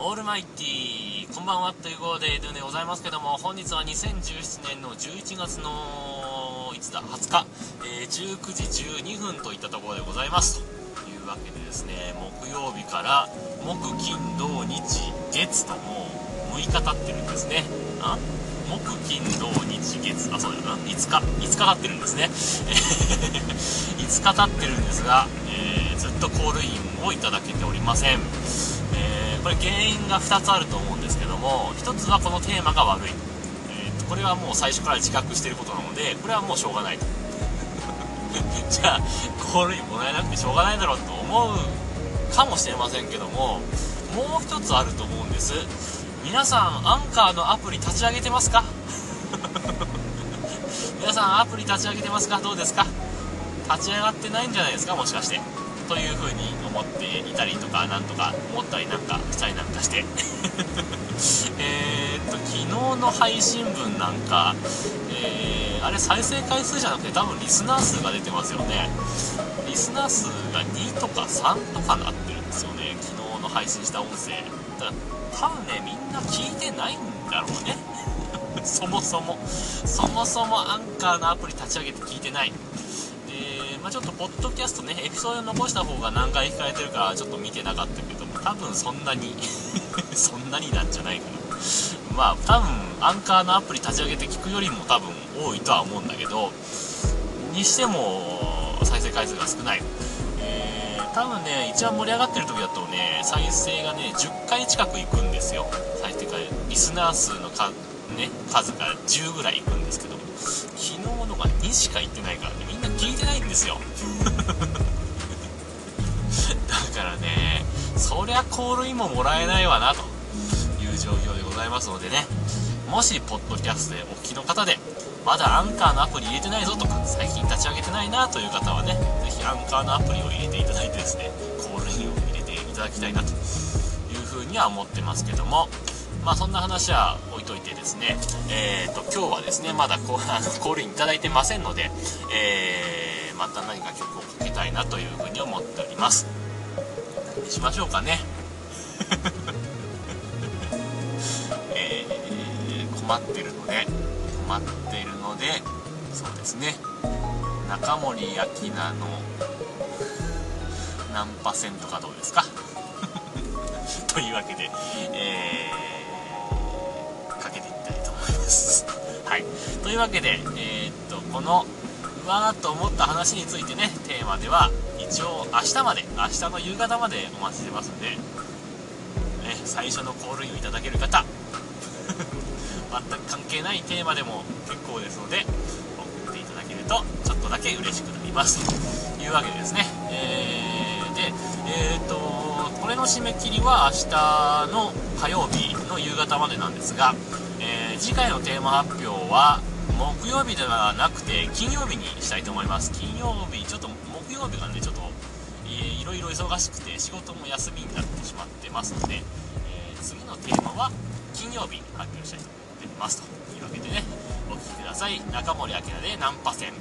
オールマイティこんばんはということででございますけども本日は2017年の11月のいつだ20日、えー、19時12分といったところでございます。というわけでですね木曜日から木金土日月ともう6日経ってるんですね。あ木金土日月あそうだな5日5日経ってるんですね。5日経ってるんですが、えー、ずっとコールインをいただけておりません。えこれ原因が2つあると思うんですけども1つはこのテーマが悪い、えーと、これはもう最初から自覚してることなのでこれはもうしょうがない じゃあコールインもらえなくてしょうがないだろうと思うかもしれませんけどももう1つあると思うんです。皆さんアンカーのアプリ立ち上げてますか？皆さんアプリ立ち上げてますか？どうですか？立ち上がってないんじゃないですか？もしかして。というふうに思っていたりとかなんとか思ったりなんかしたりなんかして。えっと昨日の配信分なんか、えー、あれ再生回数じゃなくて多分リスナー数が出てますよね。リスナー数が2とか3とかなってるんですよね昨日の配信した音声。だから多分ねみんな聞いてないんだろうね。そもそも。そもそもアンカーのアプリ立ち上げて聞いてない。まあ、ちょっとポッドキャストねエピソード残した方が何回聞かれてるかちょっと見てなかったけども多分そんなに そんなになんじゃないかな。まあ多分アンカーのアプリ立ち上げて聞くよりも多分多いとは思うんだけどにしても再生回数が少ない。えー、多分ね一番盛り上がってる時だとね再生がね10回近くいくんですよ。再生回リスナー数のか、ね、数が10ぐらいいくんですけど昨日のが2しか行ってないからねんですよ。だからねそりゃコールインももらえないわなと。いう状況でございますのでね。もしポッドキャストでお聞きの方でまだアンカーのアプリ入れてないぞとか最近立ち上げてないなという方はね是非アンカーのアプリを入れていただいてですねコールインを入れていただきたいなと。いうふうには思ってますけども。まあそんな話は置いといてですね、えーと、今日はですね、まだコールインいただいてませんので、えー、また何か曲をかけたいなというふうに思っております。何にしましょうかね。えー、困ってるので、困ってるので、そうですね、中森明菜の何パーセントかどうですか？というわけで、えーはい。というわけで、えー、っと、この、わーっと思った話についてね、テーマでは、一応明日まで、明日の夕方までお待ちしてますんで、ね、最初のコールインをいただける方、全く関係ないテーマでも結構ですので、送っていただけると、ちょっとだけ嬉しくなります。というわけでですね、えー、で、えー、っと、これの締め切りは明日の火曜日の夕方までなんですがえ、次回のテーマ発表は木曜日ではなくて金曜日にしたいと思います。金曜日ちょっと木曜日がねちょっといろいろ忙しくて仕事も休みになってしまってますので、えー、次のテーマは金曜日発表したいと思っていますというわけでねお聴きください。中森明菜でナンパ戦。